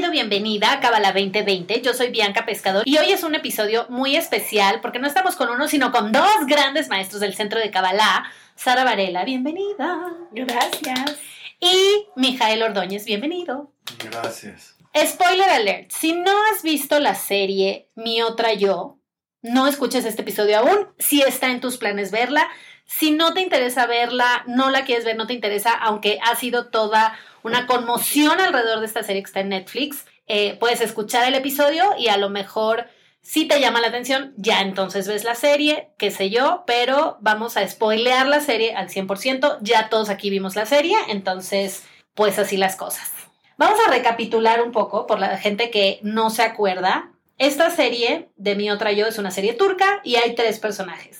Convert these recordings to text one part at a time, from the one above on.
Bienvenido, bienvenida a Cábala 2020. Yo soy Bianca Pescador y hoy es un episodio muy especial porque no estamos con uno, sino con dos grandes maestros del centro de Cábala. Sara Varela, bienvenida. Gracias. Y Mijael Ordóñez, bienvenido. Gracias. Spoiler alert, si no has visto la serie Mi otra yo, no escuches este episodio aún. Si está en tus planes verla, si no te interesa verla, no la quieres ver, no te interesa, aunque ha sido toda una conmoción alrededor de esta serie que está en Netflix. Eh, puedes escuchar el episodio y a lo mejor si te llama la atención, ya entonces ves la serie, qué sé yo, pero vamos a spoilear la serie al 100%. Ya todos aquí vimos la serie, entonces pues así las cosas. Vamos a recapitular un poco por la gente que no se acuerda. Esta serie de Mi Otra Yo es una serie turca y hay tres personajes.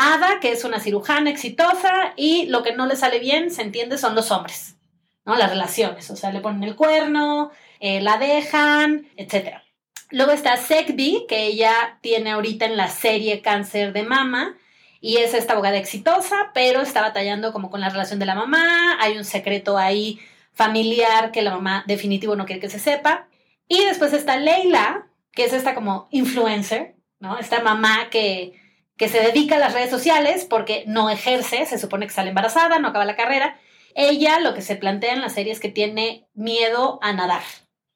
Ada, que es una cirujana exitosa y lo que no le sale bien, se entiende, son los hombres. ¿no? Las relaciones, o sea, le ponen el cuerno, eh, la dejan, etc. Luego está Sekbi, que ella tiene ahorita en la serie cáncer de mama y es esta abogada exitosa, pero está batallando como con la relación de la mamá, hay un secreto ahí familiar que la mamá definitivo no quiere que se sepa. Y después está Leila, que es esta como influencer, ¿no? Esta mamá que, que se dedica a las redes sociales porque no ejerce, se supone que sale embarazada, no acaba la carrera, ella lo que se plantea en la serie es que tiene miedo a nadar,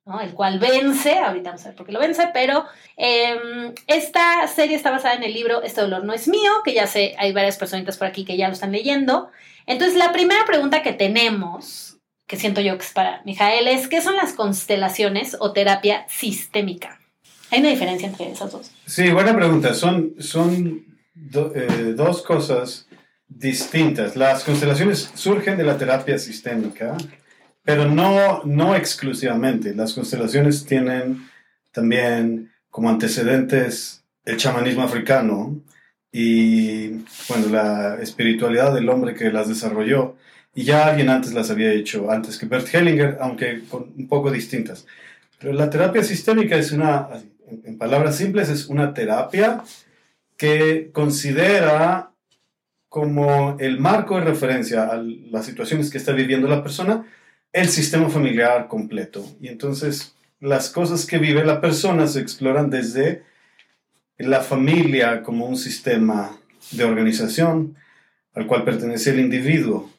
¿no? El cual vence, ahorita vamos a ver por qué lo vence, pero em, esta serie está basada en el libro Este dolor no es mío, que ya sé, hay varias personitas por aquí que ya lo están leyendo. Entonces, la primera pregunta que tenemos, que siento yo que es para Mijael, es ¿qué son las constelaciones o terapia sistémica? ¿Hay una diferencia entre esas dos? Sí, buena pregunta. Son, son eh, dos cosas distintas. Las constelaciones surgen de la terapia sistémica, pero no, no exclusivamente. Las constelaciones tienen también como antecedentes el chamanismo africano y bueno, la espiritualidad del hombre que las desarrolló. Y ya alguien antes las había hecho, antes que Bert Hellinger, aunque con un poco distintas. Pero la terapia sistémica es una, en palabras simples, es una terapia que considera como el marco de referencia a las situaciones que está viviendo la persona, el sistema familiar completo. Y entonces las cosas que vive la persona se exploran desde la familia como un sistema de organización al cual pertenece el individuo.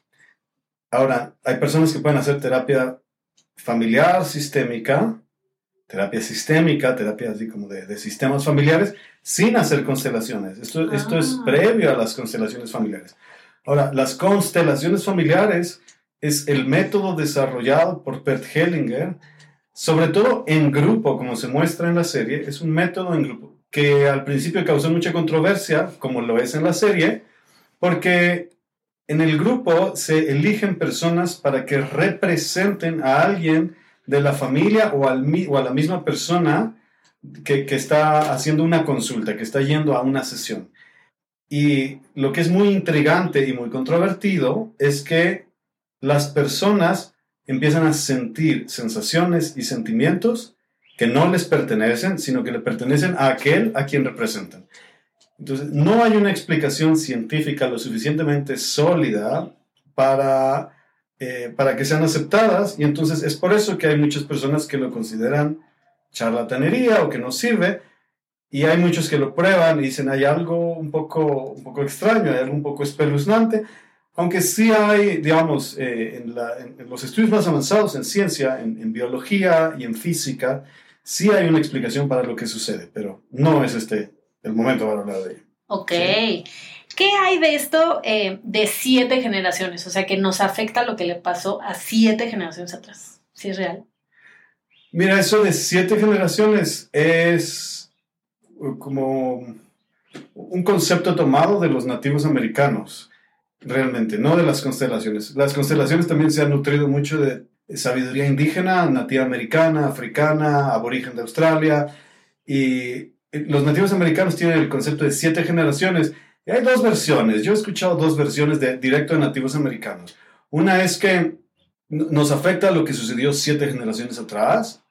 Ahora, hay personas que pueden hacer terapia familiar sistémica, terapia sistémica, terapia así como de, sistemas familiares, sin hacer constelaciones. Esto, esto es Ah. previo a las constelaciones familiares. Ahora, las constelaciones familiares es el método desarrollado por Bert Hellinger, sobre todo en grupo, como se muestra en la serie, es un método en grupo que al principio causó mucha controversia, como lo es en la serie, porque en el grupo se eligen personas para que representen a alguien de la familia o, al, o a la misma persona que, que está haciendo una consulta, que está yendo a una sesión. Y lo que es muy intrigante y muy controvertido es que las personas empiezan a sentir sensaciones y sentimientos que no les pertenecen, sino que le pertenecen a aquel a quien representan. Entonces, no hay una explicación científica lo suficientemente sólida para, eh, para que sean aceptadas y entonces es por eso que hay muchas personas que lo consideran charlatanería o que no sirve y hay muchos que lo prueban y dicen hay algo un poco, un poco extraño, hay algo un poco espeluznante, aunque sí hay, digamos, eh, en, los estudios más avanzados en ciencia, en, en biología y en física, sí hay una explicación para lo que sucede, pero no es este el momento para hablar de ello. Ok. ¿Qué hay de esto eh, de siete generaciones? O sea, que nos afecta lo que le pasó a siete generaciones atrás. ¿Sí es real? Mira, eso de siete generaciones es uh, como un concepto tomado de los nativos americanos, realmente, no de las constelaciones. Las constelaciones también se han nutrido mucho de sabiduría indígena, nativa americana, africana, aborigen de Australia, y los nativos americanos tienen el concepto de siete generaciones. Y hay dos versiones. Yo he escuchado dos versiones de directo de nativos americanos. Una es que nos afecta lo que sucedió siete generaciones atrás,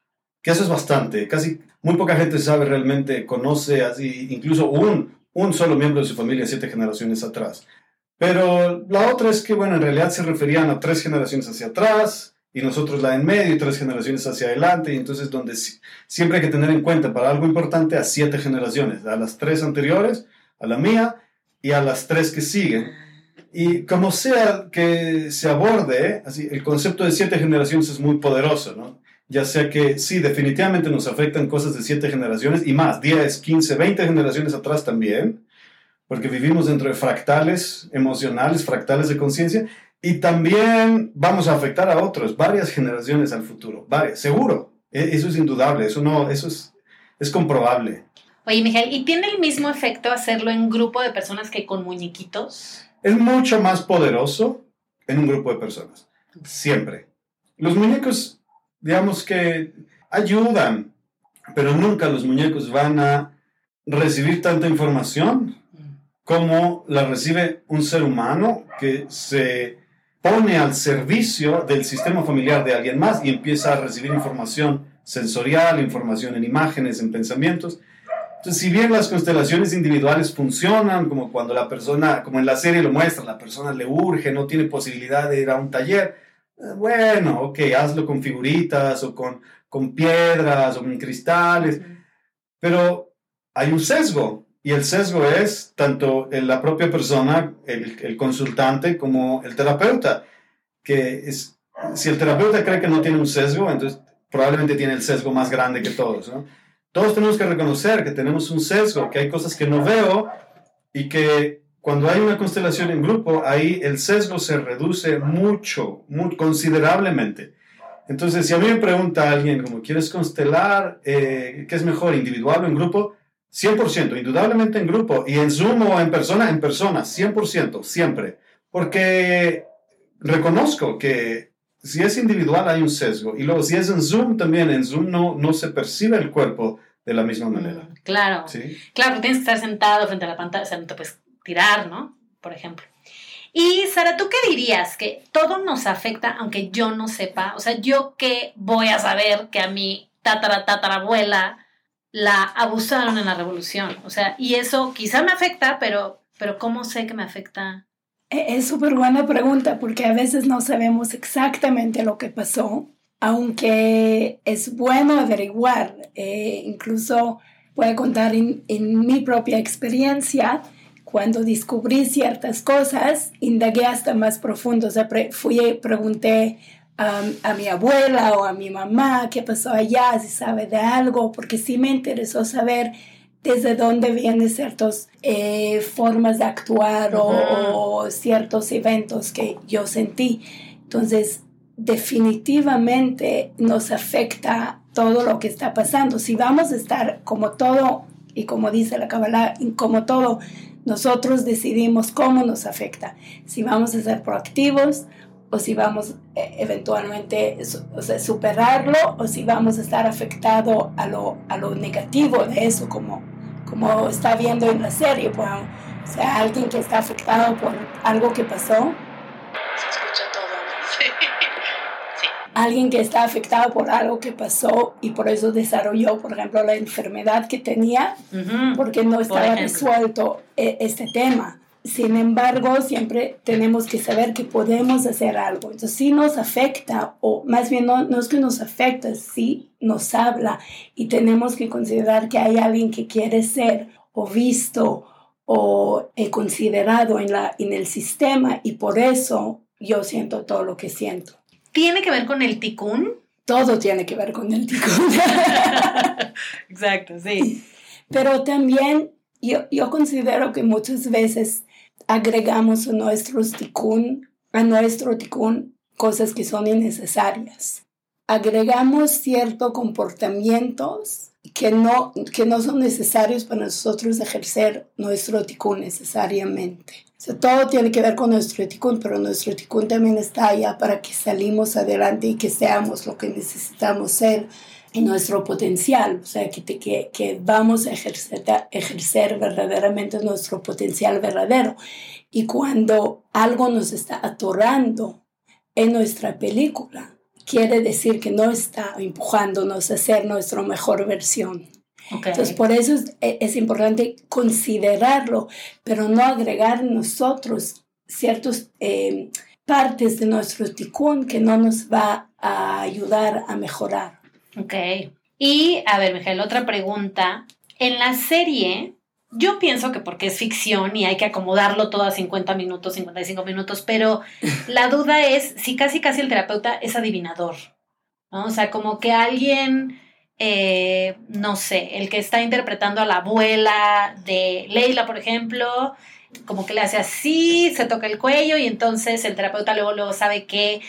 que eso es bastante. Casi muy poca gente sabe realmente, conoce así, incluso un, un solo miembro de su familia siete generaciones atrás. Pero la otra es que, bueno, en realidad se referían a tres generaciones hacia atrás y nosotros la en medio y tres generaciones hacia adelante. Y entonces, donde siempre hay que tener en cuenta para algo importante a siete generaciones, a las tres anteriores, a la mía y a las tres que siguen. Y como sea que se aborde, así, el concepto de siete generaciones es muy poderoso, ¿no? Ya sea que sí, definitivamente nos afectan cosas de siete generaciones y más, 10, 15, 20 generaciones atrás también porque vivimos dentro de fractales emocionales, fractales de conciencia, y también vamos a afectar a otros, varias generaciones al futuro, varias, seguro. E, eso es indudable, eso, no, eso es, es comprobable. Oye, Miguel, ¿y tiene el mismo efecto hacerlo en grupo de personas que con muñequitos? Es mucho más poderoso en un grupo de personas, siempre. Los muñecos, digamos que ayudan, pero nunca los muñecos van a recibir tanta información como la recibe un ser humano que se pone al servicio del sistema familiar de alguien más y empieza a recibir información sensorial, información en imágenes, en pensamientos. Entonces, si bien las constelaciones individuales funcionan, como cuando la persona, como en la serie lo muestra, la persona le urge, no tiene posibilidad de ir a un taller, eh, bueno, ok, hazlo con figuritas o con, con piedras o con cristales, pero hay un sesgo y el sesgo es tanto en la propia persona, el, el consultante, como el terapeuta. Que es, si el terapeuta cree que no tiene un sesgo, entonces probablemente tiene el sesgo más grande que todos. ¿no? Todos tenemos que reconocer que tenemos un sesgo, que hay cosas que no veo y que cuando hay una constelación en grupo, ahí el sesgo se reduce mucho, muy, considerablemente. Entonces, si a mí me pregunta alguien como, ¿quieres constelar? Eh, ¿Qué es mejor, individual o en grupo? 100%, indudablemente en grupo y en Zoom o en persona, en persona, 100%, siempre. Porque reconozco que si es individual hay un sesgo y luego si es en Zoom también, en Zoom no, no se percibe el cuerpo de la misma manera. Mm, claro. ¿Sí? Claro, tienes que estar sentado frente a la pantalla, o sea, no te puedes tirar, ¿no? Por ejemplo. Y Sara, ¿tú qué dirías? Que todo nos afecta aunque yo no sepa. O sea, ¿yo qué voy a saber que a mi tatara tatarabuela la abusaron en la revolución. O sea, y eso quizá me afecta, pero, pero ¿cómo sé que me afecta? E, es súper buena pregunta porque a veces no sabemos exactamente lo que pasó, aunque es bueno averiguar. Eh, incluso puedo contar en, mi propia experiencia cuando descubrí ciertas cosas, indagué hasta más profundo. O sea, fui, pregunté a mi abuela o a mi mamá qué pasó allá, si sabe de algo, porque sí me interesó saber desde dónde vienen ciertas eh, formas de actuar o, ciertos eventos que yo sentí. Entonces, definitivamente nos afecta todo lo que está pasando. Si vamos a estar como todo, y como dice la Kabbalah, como todo, nosotros decidimos cómo nos afecta. Si vamos a ser proactivos o si vamos eh, eventualmente o sea, superarlo o si vamos a estar afectado a lo, a lo negativo de eso, como, como está viendo en la serie. Bueno, o sea, alguien que está afectado por algo que pasó. Se escucha todo, Sí. sí. Alguien que está afectado por algo que pasó y por eso desarrolló, por ejemplo, la enfermedad que tenía, porque no estaba resuelto eh, este tema. Sin embargo, siempre tenemos que saber que podemos hacer algo. Entonces, sí nos afecta, o más bien no, no es que nos afecta, sí nos habla y tenemos que considerar que hay alguien que quiere ser o visto o eh, considerado en, la, en el sistema y por eso yo siento todo lo que siento. ¿Tiene que ver con el ticún? Todo tiene que ver con el ticún. Exacto, sí. Pero también yo, yo considero que muchas veces agregamos a nuestro tikkun, a nuestro tikkun cosas que son innecesarias. Agregamos ciertos comportamientos que no, que no son necesarios para nosotros ejercer nuestro tikkun necesariamente. todo tiene que ver con nuestro tikkun, pero nuestro tikkun también está allá para que salimos adelante y que seamos lo que necesitamos ser en nuestro potencial, o sea, que, que, que vamos a ejercer, ejercer verdaderamente nuestro potencial verdadero. Y cuando algo nos está atorando en nuestra película, quiere decir que no está empujándonos a ser nuestra mejor versión. Entonces, por eso es, es, importante considerarlo, pero no agregar nosotros ciertas eh, partes de nuestro ticún que no nos va a ayudar a mejorar. Ok. Y, a ver, Miguel, otra pregunta. En la serie, yo pienso que porque es ficción y hay que acomodarlo todo a 50 minutos, 55 minutos, pero la duda es si casi casi el terapeuta es adivinador, ¿no? O sea, como que alguien, eh, no sé, el que está interpretando a la abuela de Leila, por ejemplo, como que le hace así, se toca el cuello y entonces el terapeuta luego, luego sabe que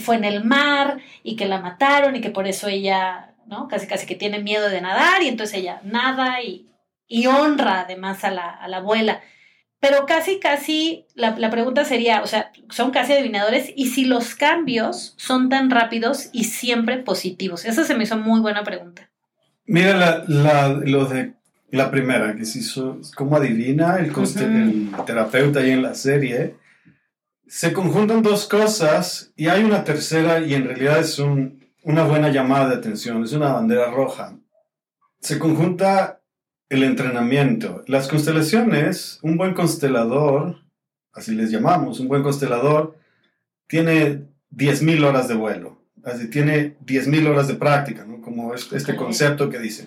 fue en el mar y que la mataron y que por eso ella, ¿no? Casi casi que tiene miedo de nadar y entonces ella nada y, y honra además a la, a la, abuela. Pero casi, casi, la, la, pregunta sería, o sea, son casi adivinadores y si los cambios son tan rápidos y siempre positivos. Esa se me hizo muy buena pregunta. Mira, la, la, lo de la primera, que si cómo adivina el, el terapeuta ahí en la serie, se conjuntan dos cosas y hay una tercera y en realidad es una buena llamada de atención, es una bandera roja. Se conjunta el entrenamiento. Las constelaciones, un buen constelador, así les llamamos, un buen constelador, tiene 10.000 horas de vuelo, así tiene 10.000 horas de práctica, ¿no? como este concepto que dice.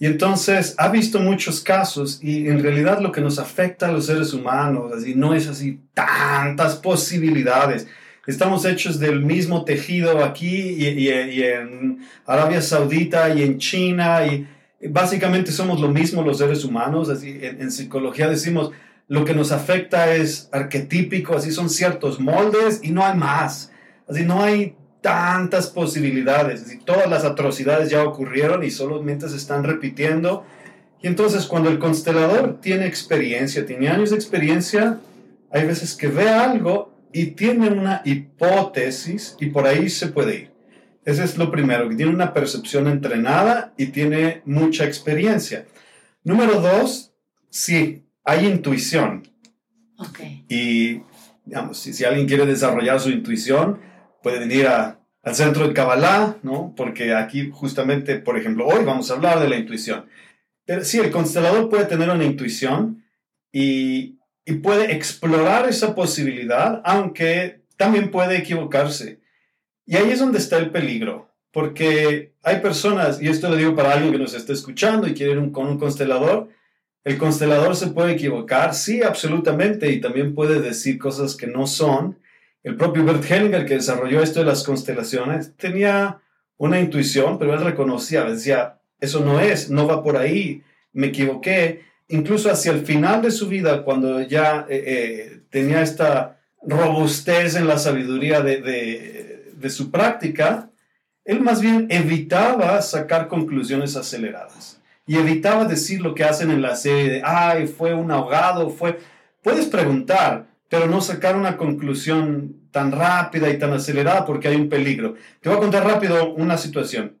Y entonces ha visto muchos casos y en realidad lo que nos afecta a los seres humanos, así no es así tantas posibilidades. Estamos hechos del mismo tejido aquí y, en Arabia Saudita y en China y básicamente somos lo mismo los seres humanos. Así en, en psicología decimos lo que nos afecta es arquetípico, así son ciertos moldes y no hay más. Así no hay tantas posibilidades. Y todas las atrocidades ya ocurrieron y solamente se están repitiendo. Y entonces cuando el constelador tiene experiencia, tiene años de experiencia, hay veces que ve algo y tiene una hipótesis y por ahí se puede ir. Ese es lo primero, que tiene una percepción entrenada y tiene mucha experiencia. Número dos, sí, hay intuición. Okay. Y, digamos, si, si alguien quiere desarrollar su intuición, puede venir al centro de Kabbalah, ¿no? Porque aquí justamente, por ejemplo, hoy vamos a hablar de la intuición. Pero sí, el constelador puede tener una intuición y, y puede explorar esa posibilidad, aunque también puede equivocarse. Y ahí es donde está el peligro, porque hay personas, y esto lo digo para alguien que nos está escuchando y quiere ir con un constelador, el constelador se puede equivocar, sí, absolutamente, y también puede decir cosas que no son, el propio Bert Hellinger, que desarrolló esto de las constelaciones, tenía una intuición, pero él reconocía, decía, eso no es, no va por ahí, me equivoqué. Incluso hacia el final de su vida, cuando ya eh, eh, tenía esta robustez en la sabiduría de, de su práctica, él más bien evitaba sacar conclusiones aceleradas y evitaba decir lo que hacen en la serie ay, fue un ahogado, fue... Puedes preguntar, pero no sacar una conclusión tan rápida y tan acelerada porque hay un peligro. Te voy a contar rápido una situación.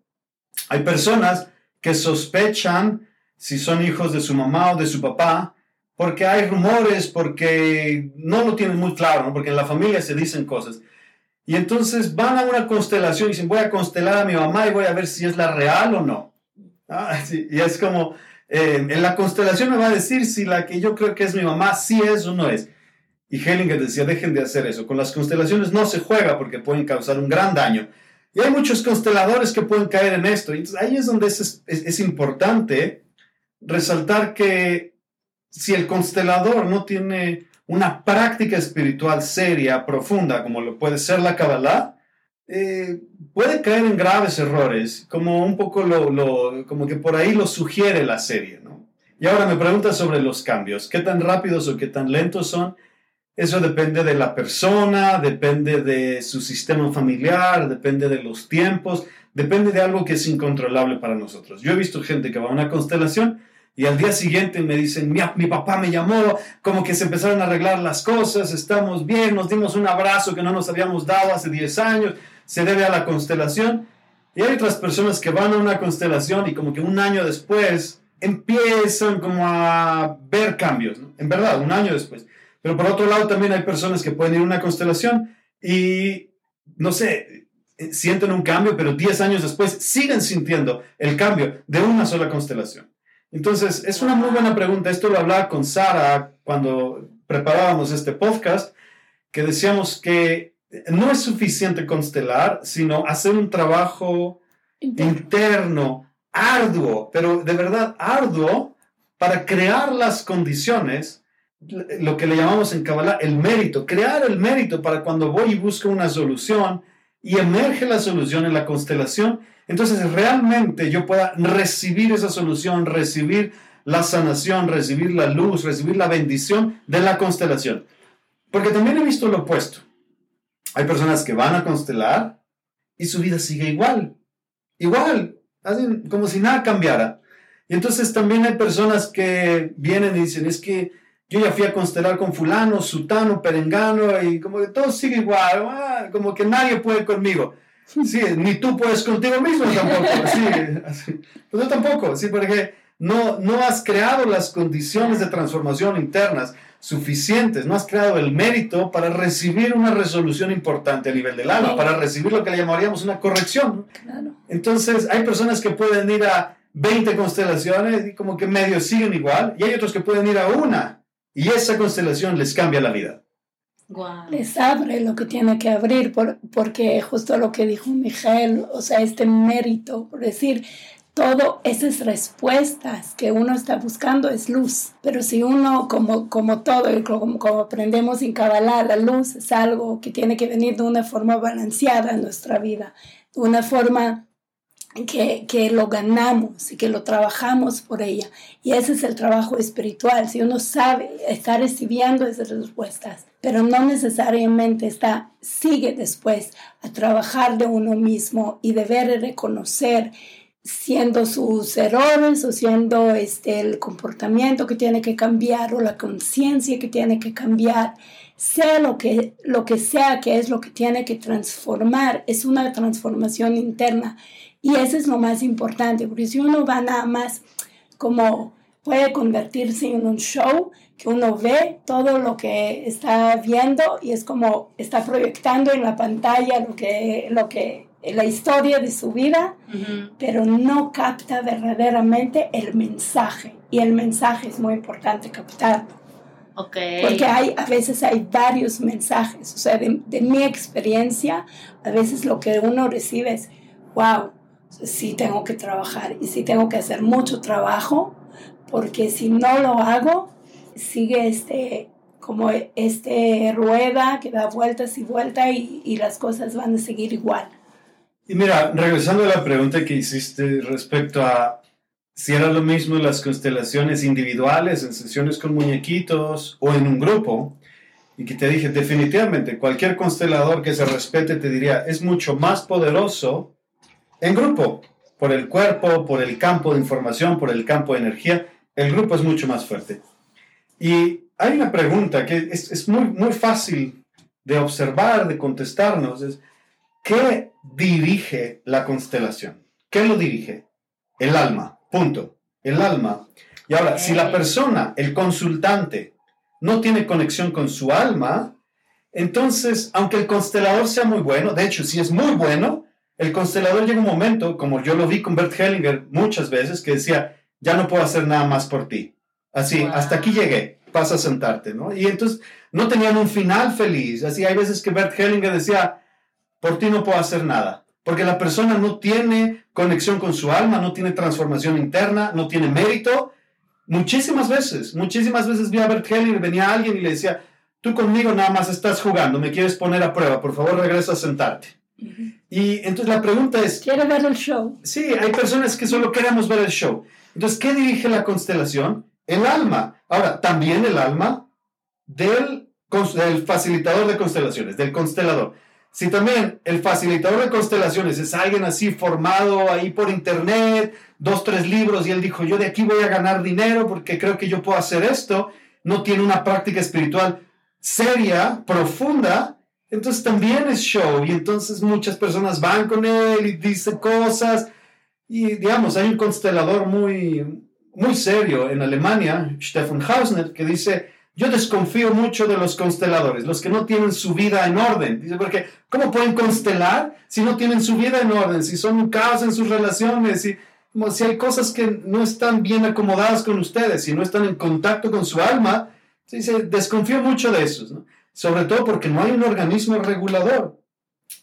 Hay personas que sospechan si son hijos de su mamá o de su papá porque hay rumores, porque no lo tienen muy claro, porque en la familia se dicen cosas. Y entonces van a una constelación y dicen, voy a constelar a mi mamá y voy a ver si es la real o no. Ah, y es como, eh, en la constelación me va a decir si la que yo creo que es mi mamá sí es o no es. Y Hellinger decía, dejen de hacer eso. Con las constelaciones no se juega porque pueden causar un gran daño. Y hay muchos consteladores que pueden caer en esto. Y ahí es donde es, importante resaltar que si el constelador no tiene una práctica espiritual seria, profunda, como lo puede ser la Kabbalah, eh, puede caer en graves errores, como un poco lo, lo, como que por ahí lo sugiere la serie, ¿no? Y ahora me pregunta sobre los cambios, qué tan rápidos o qué tan lentos son, eso depende de la persona, depende de su sistema familiar, depende de los tiempos, depende de algo que es incontrolable para nosotros. Yo he visto gente que va a una constelación y al día siguiente me dicen, mi, mi, papá me llamó, como que se empezaron a arreglar las cosas, estamos bien, nos dimos un abrazo que no nos habíamos dado hace 10 años, se debe a la constelación. Y hay otras personas que van a una constelación y como que un año después empiezan como a ver cambios, ¿no? En verdad, un año después. Pero por otro lado también hay personas que pueden ir a una constelación y, no sé, eh, sienten un cambio, pero 10 años después siguen sintiendo el cambio de una sola constelación. Entonces, es una muy buena pregunta. Esto lo hablaba con Sara cuando preparábamos este podcast, que decíamos que no es suficiente constelar, sino hacer un trabajo interno, arduo, pero de verdad arduo, para crear las condiciones, lo que le llamamos en Kabbalah el mérito, crear el mérito para cuando voy y busco una solución y emerge la solución en la constelación, entonces realmente yo pueda recibir esa solución, recibir la sanación, recibir la luz, recibir la bendición de la constelación. Porque también he visto lo opuesto. Hay personas que van a constelar y su vida sigue igual. Igual, como si nada cambiara. Y entonces también hay personas que vienen y dicen, es que yo ya fui a constelar con fulano, sutano, perengano, y como que todo sigue igual, ah, como que nadie puede conmigo. Sí, ni tú puedes contigo mismo tampoco. Sí, Pues yo tampoco, sí, porque no, no has creado las condiciones de transformación internas suficientes, no has creado el mérito para recibir una resolución importante a nivel del alma, para recibir lo que le llamaríamos una corrección. Entonces, hay personas que pueden ir a 20 constelaciones y como que medio siguen igual, y hay otros que pueden ir a una, y esa constelación les cambia la vida. Les abre lo que tiene que abrir, por, porque justo lo que dijo Miguel, o sea, este mérito, por decir, todo esas respuestas que uno está buscando es luz. Pero si uno, como, como todo, como, como aprendemos en Kabbalah, la luz es algo que tiene que venir de una forma balanceada en nuestra vida, de una forma que, que, lo ganamos y que lo trabajamos por ella. Y ese es el trabajo espiritual. Si uno sabe, está recibiendo esas respuestas, pero no necesariamente está, sigue después a trabajar de uno mismo y de ver y reconocer siendo sus errores o siendo este, el comportamiento que tiene que cambiar o la conciencia que tiene que cambiar, sea lo que, lo que sea que es lo que tiene que transformar, es una transformación interna. Y eso es lo más importante, porque si uno va nada más como puede convertirse en un show que uno ve todo lo que está viendo y es como está proyectando en la pantalla lo que, lo que la historia de su vida, pero no capta verdaderamente el mensaje. Y el mensaje es muy importante captarlo. Okay. Porque hay, a veces hay varios mensajes. O sea, de, de, mi experiencia, a veces lo que uno recibe es, wow, sí tengo que trabajar y sí tengo que hacer mucho trabajo, porque si no lo hago, sigue este como este rueda que da vueltas y vueltas y, y las cosas van a seguir igual. Y mira, regresando a la pregunta que hiciste respecto a si era lo mismo las constelaciones individuales, en sesiones con muñequitos o en un grupo, y que te dije, definitivamente, cualquier constelador que se respete te diría, es mucho más poderoso en grupo, por el cuerpo, por el campo de información, por el campo de energía, el grupo es mucho más fuerte. Y hay una pregunta que es, es muy, muy fácil de observar, de contestarnos, es, ¿Qué dirige la constelación? ¿Qué lo dirige? El alma, punto. El alma. Y ahora, si la persona, el consultante, no tiene conexión con su alma, entonces, aunque el constelador sea muy bueno, de hecho, si es muy bueno, el constelador llega un momento, como yo lo vi con Bert Hellinger muchas veces, que decía, ya no puedo hacer nada más por ti. Así, hasta aquí llegué, pasa a sentarte, ¿no? Y entonces no tenían un final feliz. Así, hay veces que Bert Hellinger decía, por ti no puedo hacer nada. Porque la persona no tiene conexión con su alma, no tiene transformación interna, no tiene mérito. Muchísimas veces, muchísimas veces vi a Bert Hellinger, venía alguien y le decía, tú conmigo nada más estás jugando, me quieres poner a prueba, por favor regresa a sentarte. Y entonces la pregunta es... ¿Quiere ver el show? Sí, hay personas que solo queremos ver el show. Entonces, ¿qué dirige la constelación? El alma. Ahora, también el alma del, del facilitador de constelaciones, del constelador. Si también el facilitador de constelaciones es alguien así formado ahí por internet, dos, tres libros, y él dijo, yo de aquí voy a ganar dinero porque creo que yo puedo hacer esto, no tiene una práctica espiritual seria, profunda, Entonces también es show y entonces muchas personas van con él y dicen cosas y digamos, hay un constelador muy, muy serio en Alemania, Stefan Hausner, que dice, yo desconfío mucho de los consteladores, los que no tienen su vida en orden. Dice, porque ¿cómo pueden constelar si no tienen su vida en orden? Si son un caos en sus relaciones, si, si hay cosas que no están bien acomodadas con ustedes, si no están en contacto con su alma. Dice, desconfío mucho de esos, ¿no? Sobre todo porque no hay un organismo regulador.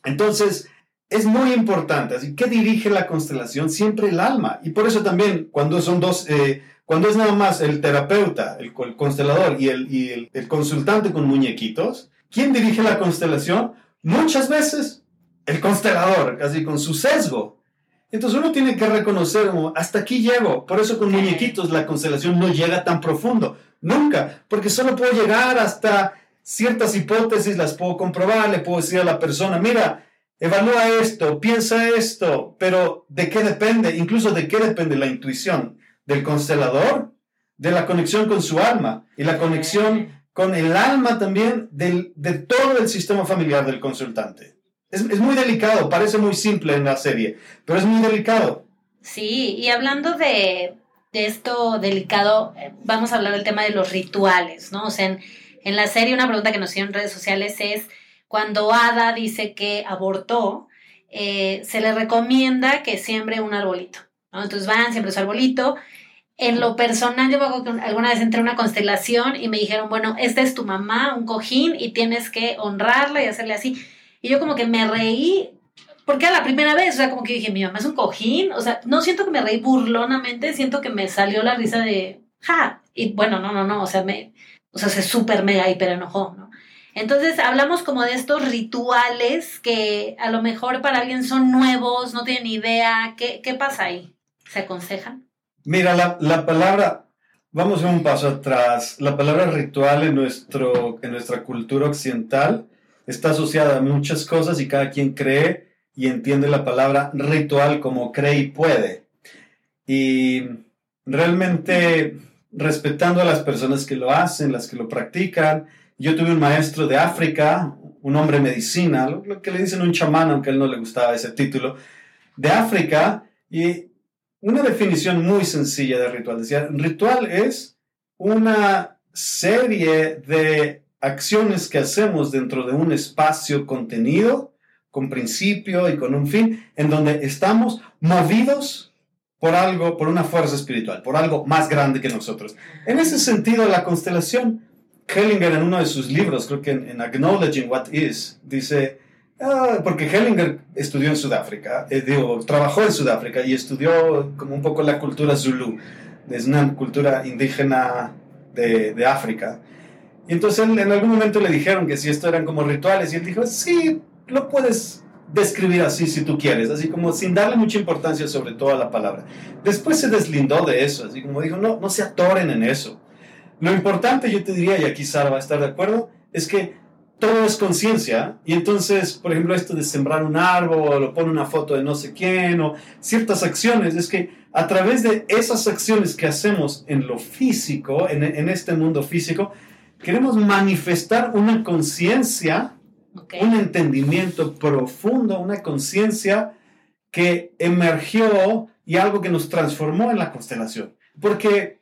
Entonces, es muy importante. Así, ¿Qué dirige la constelación? Siempre el alma. Y por eso también, cuando son dos, eh, cuando es nada más el terapeuta, el, constelador y, el, el, consultante con muñequitos, ¿quién dirige la constelación? Muchas veces el constelador, casi con su sesgo. Entonces uno tiene que reconocer, hasta aquí llego. Por eso con muñequitos la constelación no llega tan profundo. Nunca. Porque solo puedo llegar hasta ciertas hipótesis, las puedo comprobar, le puedo decir a la persona, mira, evalúa esto, piensa esto, pero ¿de qué depende? Incluso de qué depende la intuición del constelador, de la conexión con su alma y la conexión con el alma también del, de todo el sistema familiar del consultante. Es, es, muy delicado, parece muy simple en la serie, pero es muy delicado. Sí, y hablando de, de esto delicado, eh, vamos a hablar del tema de los rituales, ¿no? O sea, en, en la serie una pregunta que nos hicieron en redes sociales es, cuando Ada dice que abortó, eh, se le recomienda que siembre un arbolito. Entonces van, siempre su arbolito. En lo personal, yo alguna vez entré a una constelación y me dijeron, bueno, esta es tu mamá, un cojín, y tienes que honrarla y hacerle así. Y yo como que me reí, porque era la primera vez, o sea, como que dije, mi mamá es un cojín, o sea, no siento que me reí burlonamente, siento que me salió la risa de, ja, y bueno, no, no, no, o sea, me, o sea, se súper mega hiper enojó, ¿no? Entonces hablamos como de estos rituales que a lo mejor para alguien son nuevos, no tienen idea. ¿Qué, qué pasa ahí? ¿Se aconsejan? Mira, la, la, palabra, vamos a un paso atrás. La palabra ritual en, nuestro, en nuestra cultura occidental está asociada a muchas cosas y cada quien cree y entiende la palabra ritual como cree y puede. Y realmente respetando a las personas que lo hacen, las que lo practican, yo tuve un maestro de África, un hombre medicina, lo, que le dicen un chamán, aunque a él no le gustaba ese título, de África, y una definición muy sencilla de ritual. Decía, ritual es una serie de acciones que hacemos dentro de un espacio contenido, con principio y con un fin, en donde estamos movidos por algo, por una fuerza espiritual, por algo más grande que nosotros. En ese sentido, la constelación Hellinger en uno de sus libros, creo que en, Acknowledging What Is, dice, ah, porque Hellinger estudió en Sudáfrica, eh, digo, trabajó en Sudáfrica y estudió como un poco la cultura Zulu, es una cultura indígena de, África. Y entonces en algún momento le dijeron que si esto eran como rituales y él dijo, sí, lo puedes describir así si tú quieres, así como sin darle mucha importancia sobre toda la palabra. Después se deslindó de eso, así como dijo, no, no se atoren en eso. Lo importante, yo te diría, y aquí Sara va a estar de acuerdo, es que todo es conciencia. Y entonces, por ejemplo, esto de sembrar un árbol o pone una foto de no sé quién o ciertas acciones, es que a través de esas acciones que hacemos en lo físico, en, en este mundo físico, queremos manifestar una conciencia, un entendimiento profundo, una conciencia que emergió y algo que nos transformó en la constelación. Porque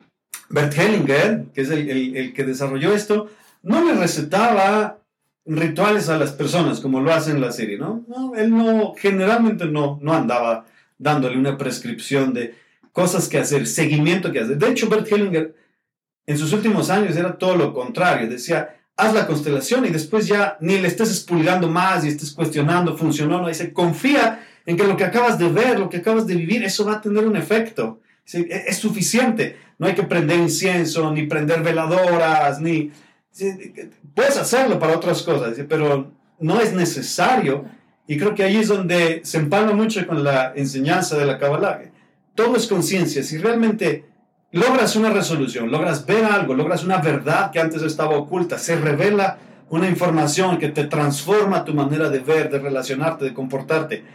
Bert Hellinger, que es el, que desarrolló esto, no le recetaba rituales a las personas como lo hace en la serie, ¿no? él no, generalmente no, no andaba dándole una prescripción de cosas que hacer, seguimiento que hacer. De hecho, Bert Hellinger en sus últimos años era todo lo contrario, decía, haz la constelación y después ya ni le estés expulgando más y estés cuestionando, funcionó, no, dice, confía en que lo que acabas de ver, lo que acabas de vivir, eso va a tener un efecto. E, es suficiente. No hay que prender incienso, ni prender veladoras, ni... Puedes hacerlo para otras cosas, pero no es necesario. Y creo que ahí es donde se empalma mucho con la enseñanza de la Kabbalah. Todo es conciencia. Si realmente logras una resolución, logras ver algo, logras una verdad que antes estaba oculta, se revela una información que te transforma tu manera de ver, de relacionarte, de comportarte,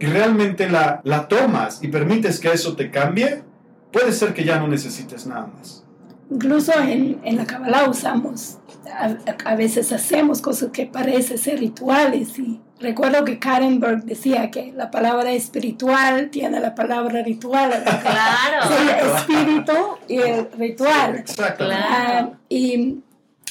y realmente la, la tomas y permites que eso te cambie, puede ser que ya no necesites nada más. Incluso en, en la Kabbalah usamos, a, a, veces hacemos cosas que parecen ser rituales y recuerdo que Karenberg decía que la palabra espiritual tiene la palabra ritual. Claro. el espíritu y el ritual. Exacto. Claro. Ah, y,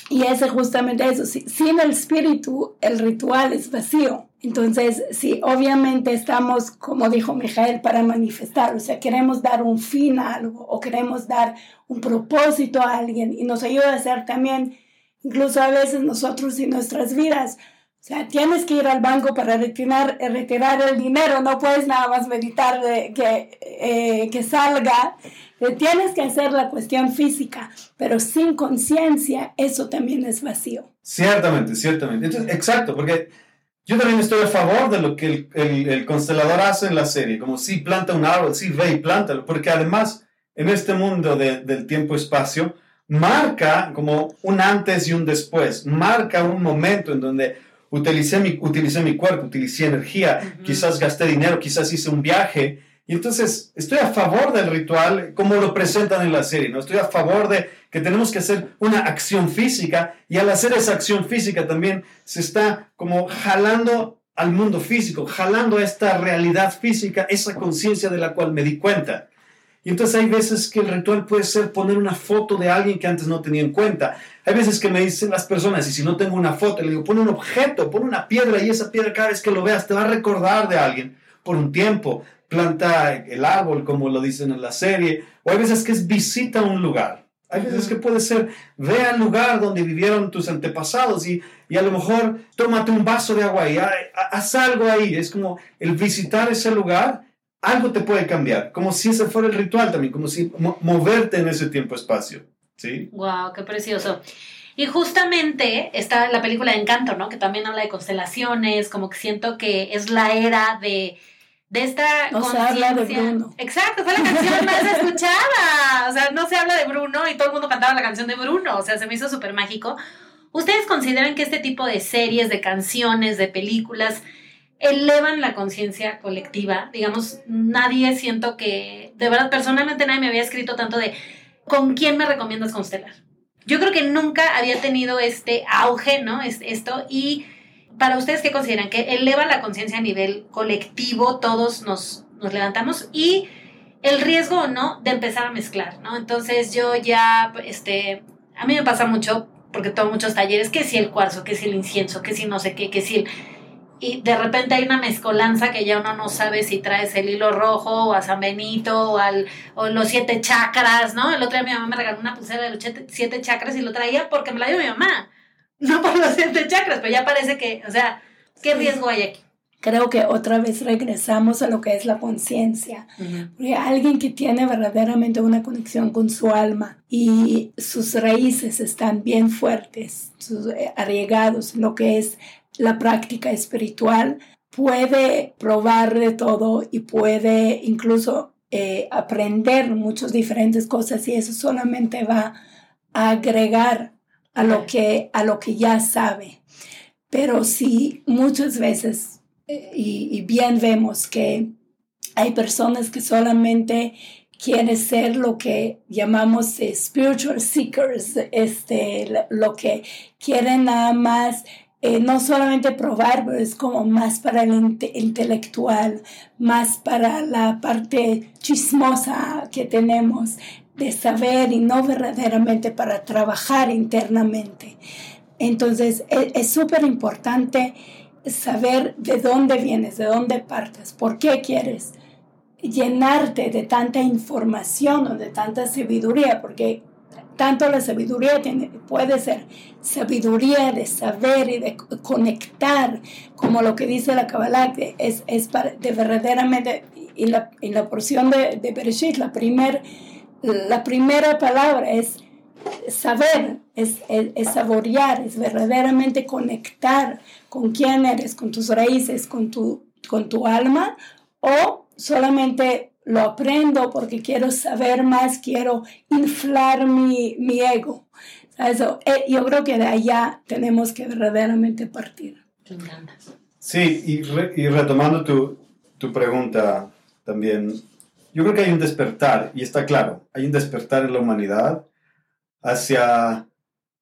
y es justamente eso. Si- Sin el espíritu, el ritual es vacío. Entonces, sí, obviamente estamos, como dijo Mijael, para manifestar. O sea, queremos dar un fin a algo o queremos dar un propósito a alguien y nos ayuda a hacer también, incluso a veces nosotros y nuestras vidas. O sea, tienes que ir al banco para retirar, retirar el dinero, no puedes nada más meditar de que, eh, que salga. Eh, Tienes que hacer la cuestión física, pero sin conciencia eso también es vacío. Ciertamente, ciertamente. Entonces, exacto, porque yo también estoy a favor de lo que el, el- el constelador hace en la serie, como si planta un árbol, sí, ve y plántalo, porque además en este mundo de- del tiempo-espacio marca como un antes y un después, marca un momento en donde utilicé mi, utilicé mi cuerpo, utilicé energía, quizás gasté dinero, quizás hice un viaje. Y entonces estoy a favor del ritual como lo presentan en la serie, ¿no? Estoy a favor de que tenemos que hacer una acción física y al hacer esa acción física también se está como jalando al mundo físico, jalando a esta realidad física, esa conciencia de la cual me di cuenta. Y entonces hay veces que el ritual puede ser poner una foto de alguien que antes no tenía en cuenta. Hay veces que me dicen las personas, y si no tengo una foto, le digo, pon un objeto, pon una piedra y esa piedra cada vez que lo veas te va a recordar de alguien por un tiempo. Planta el árbol, como lo dicen en la serie. O hay veces que es visita un lugar. Hay veces que puede ser, ve al lugar donde vivieron tus antepasados y, y a lo mejor tómate un vaso de agua y ha- ha- haz algo ahí. Es como el visitar ese lugar, algo te puede cambiar. Como si ese fuera el ritual también, como si mo- moverte en ese tiempo-espacio. ¿Sí? Wow, qué precioso. Y justamente está la película de Encanto, ¿no? Que también habla de constelaciones, como que siento que es la era de, de esta No se habla de conciencia. Bruno. Exacto, fue la canción más escuchada. O sea, no se habla de Bruno y todo el mundo cantaba la canción de Bruno. O sea, se me hizo súper mágico. ¿Ustedes consideran que este tipo de series, de canciones, de películas, elevan la conciencia colectiva? Digamos, nadie siento que, de verdad, personalmente nadie me había escrito tanto de ¿con quién me recomiendas constelar? Yo creo que nunca había tenido este auge, ¿no? Es, esto. Y para ustedes, ¿qué consideran? Que eleva la conciencia a nivel colectivo, todos nos, nos levantamos y el riesgo o no de empezar a mezclar, ¿no? Entonces yo ya, este, a mí me pasa mucho, porque tomo muchos talleres, que si el cuarzo, que si el incienso, que si no sé qué, que si el... Y de repente hay una mezcolanza que ya uno no sabe si traes el hilo rojo o a San Benito o, al, o los siete chakras, ¿no? El otro día mi mamá me regaló una pulsera de los siete, chakras y lo traía porque me la dio mi mamá. No por los siete chakras, pero ya parece que, o sea, ¿qué riesgo hay aquí? Creo que otra vez regresamos a lo que es la conciencia. Porque alguien que tiene verdaderamente una conexión con su alma y sus raíces están bien fuertes, sus, eh, arraigados, lo que es la práctica espiritual, puede probar de todo y puede incluso eh, aprender muchas diferentes cosas y eso solamente va a agregar a lo que, a lo que ya sabe. Pero si muchas veces, eh, y, y bien vemos que hay personas que solamente quieren ser lo que llamamos eh, spiritual seekers, este, lo que quieren nada más, eh, no solamente probar, pero es como más para el inte- intelectual, más para la parte chismosa que tenemos de saber y no verdaderamente para trabajar internamente. Entonces e- es súper importante saber de dónde vienes, de dónde partes, por qué quieres llenarte de tanta información o de tanta sabiduría, porque tanto la sabiduría tiene, puede ser sabiduría de saber y de co- conectar, como lo que dice la Kabbalah, que es, es para, de verdaderamente, y la, la porción de, de Bereshit, la, primer, la primera palabra es saber, es, es, es saborear, es verdaderamente conectar con quién eres, con tus raíces, con tu, con tu alma, o solamente lo aprendo porque quiero saber más, quiero inflar mi, mi ego. Eso, eh, yo creo que de allá tenemos que verdaderamente partir. Sí, y, re- y retomando tu, tu pregunta también, yo creo que hay un despertar, y está claro, hay un despertar en la humanidad hacia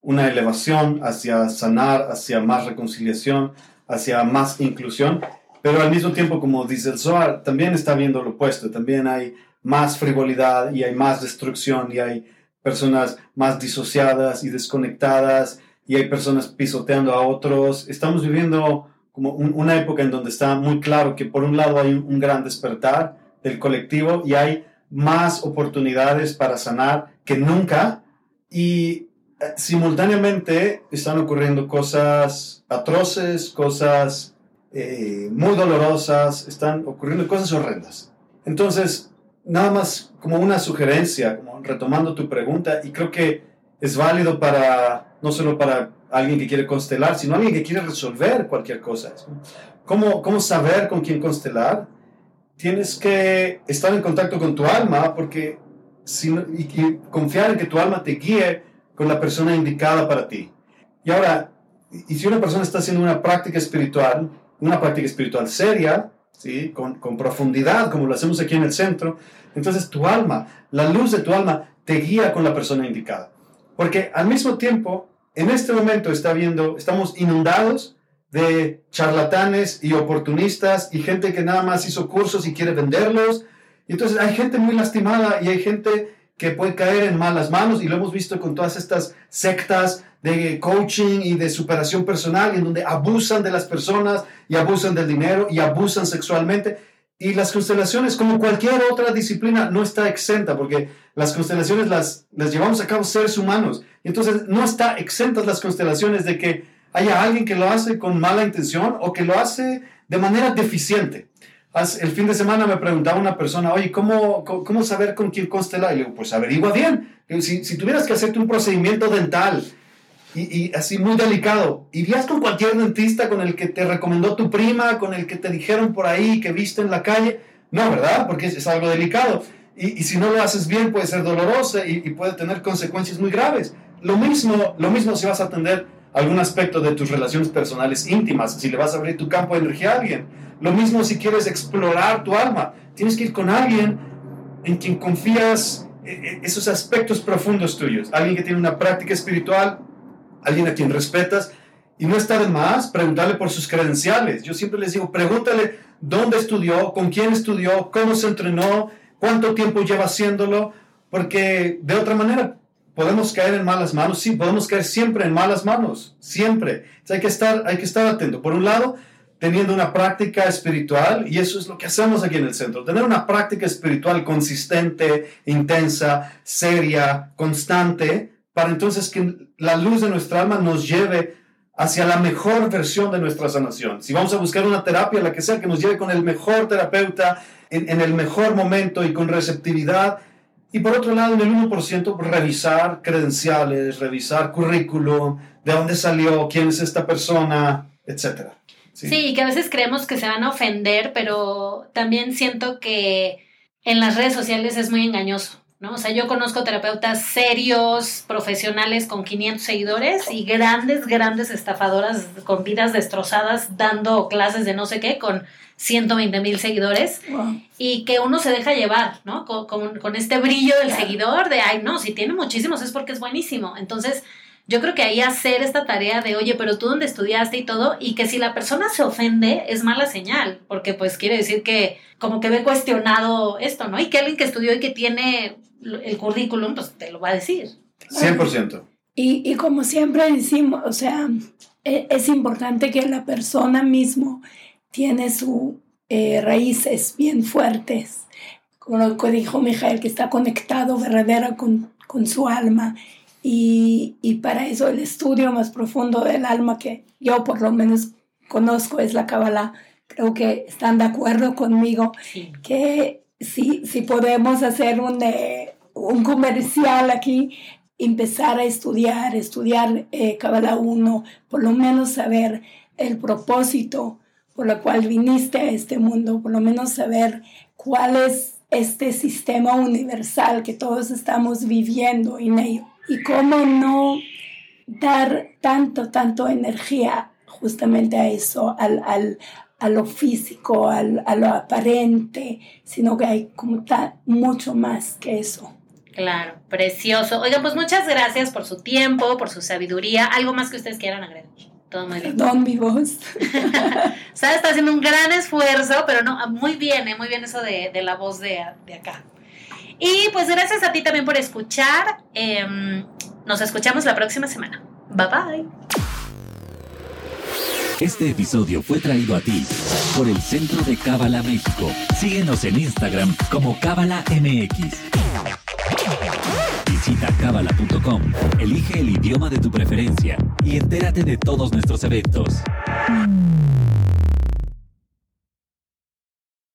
una elevación, hacia sanar, hacia más reconciliación, hacia más inclusión, pero al mismo tiempo, como dice el Zohar, también está viendo lo opuesto, también hay más frivolidad y hay más destrucción y hay personas más disociadas y desconectadas y hay personas pisoteando a otros. Estamos viviendo como una época en donde está muy claro que por un lado hay un gran despertar del colectivo y hay más oportunidades para sanar que nunca y eh, simultáneamente están ocurriendo cosas atroces, cosas eh, muy dolorosas, están ocurriendo cosas horrendas. Entonces, nada más como una sugerencia, como retomando tu pregunta, y creo que es válido para, no solo para alguien que quiere constelar, sino alguien que quiere resolver cualquier cosa. ¿Cómo, cómo saber con quién constelar? Tienes que estar en contacto con tu alma porque si, y, confiar en que tu alma te guíe con la persona indicada para ti. Y ahora, y si una persona está haciendo una práctica espiritual, una práctica espiritual seria, ¿sí? con, con profundidad, como lo hacemos aquí en el centro, entonces tu alma, la luz de tu alma, te guía con la persona indicada. Porque al mismo tiempo, en este momento está viendo, estamos inundados de charlatanes y oportunistas y gente que nada más hizo cursos y quiere venderlos. Y entonces hay gente muy lastimada y hay gente que puede caer en malas manos y lo hemos visto con todas estas sectas de coaching y de superación personal en donde abusan de las personas y abusan del dinero y abusan sexualmente. Y las constelaciones, como cualquier otra disciplina, no está exenta porque las constelaciones las, las llevamos a cabo seres humanos. Y entonces no está exentas las constelaciones de que haya alguien que lo hace con mala intención o que lo hace de manera deficiente el fin de semana me preguntaba una persona, oye, ¿cómo, cómo saber con quién constelar? Y le digo, pues averigua bien. Si, si tuvieras que hacerte un procedimiento dental y, así muy delicado, ¿irías con cualquier dentista con el que te recomendó tu prima, con el que te dijeron por ahí que viste en la calle? No, ¿verdad? Porque es, algo delicado. Y, y, si no lo haces bien puede ser doloroso y, y, puede tener consecuencias muy graves. Lo mismo, lo mismo si vas a atender algún aspecto de tus relaciones personales íntimas, si le vas a abrir tu campo de energía a alguien lo mismo si quieres explorar tu alma. Tienes que ir con alguien en quien confías eh, eh, esos aspectos profundos tuyos. Alguien que tiene una práctica espiritual, alguien a quien respetas. Y no está más preguntarle por sus credenciales. Yo siempre les digo, pregúntale dónde estudió, con quién estudió, cómo se entrenó, cuánto tiempo lleva haciéndolo, porque de otra manera podemos caer en malas manos. Sí, podemos caer siempre en malas manos, siempre. hay, que estar, hay que estar atento. Por un lado, teniendo una práctica espiritual, y eso es lo que hacemos aquí en el centro, tener una práctica espiritual consistente, intensa, seria, constante, para entonces que la luz de nuestra alma nos lleve hacia la mejor versión de nuestra sanación. Si vamos a buscar una terapia, la que sea, que nos lleve con el mejor terapeuta, en, en el mejor momento y con receptividad. Y por otro lado, en el 1%, revisar credenciales, revisar currículum, de dónde salió, quién es esta persona, etcétera. Sí. que a veces creemos que se van a ofender, pero también siento que en las redes sociales es muy engañoso. ¿No? O sea, yo conozco terapeutas serios, profesionales con 500 seguidores y grandes, grandes estafadoras con vidas destrozadas dando clases de no sé qué con 120 mil seguidores y que uno se deja llevar, ¿no? Con, con, este brillo del seguidor de, ay, no, si tiene muchísimos es porque es buenísimo. Entonces, yo creo que ahí hacer esta tarea de, oye, pero tú dónde estudiaste y todo, y que si la persona se ofende es mala señal, porque pues quiere decir que como que ve cuestionado esto, ¿no? Y que alguien que estudió y que tiene el currículum, pues te lo va a decir. 100%. Y, y como siempre decimos, o sea, e, es importante que la persona mismo tiene sus eh, raíces bien fuertes, como lo que dijo Mijael, que está conectado verdadera con, con su alma y, y, para eso el estudio más profundo del alma que yo por lo menos conozco es la Kabbalah. Creo que están de acuerdo conmigo que si, si podemos hacer un, eh, un comercial aquí, empezar a estudiar, estudiar eh, Kabbalah 1, por lo menos saber el propósito por el cual viniste a este mundo, por lo menos saber cuál es este sistema universal que todos estamos viviendo en ello y cómo no dar tanto, tanto energía justamente a eso, al, al, a lo físico, al, a lo aparente, sino que hay como mucho más que eso. Claro, precioso. Oigan, pues muchas gracias por su tiempo, por su sabiduría. ¿Algo más que ustedes quieran agregar? Todo muy bien. Perdón, mi voz. Sabes, está haciendo un gran esfuerzo, pero no, muy bien, ¿eh? muy bien eso de, de la voz de, de, acá. Y pues gracias a ti también por escuchar. Eh, nos escuchamos la próxima semana. Bye bye. Este episodio fue traído a ti por el Centro de Cábala México. Síguenos en Instagram como Cábala MX. Visita cábala.com, elige el idioma de tu preferencia y entérate de todos nuestros eventos.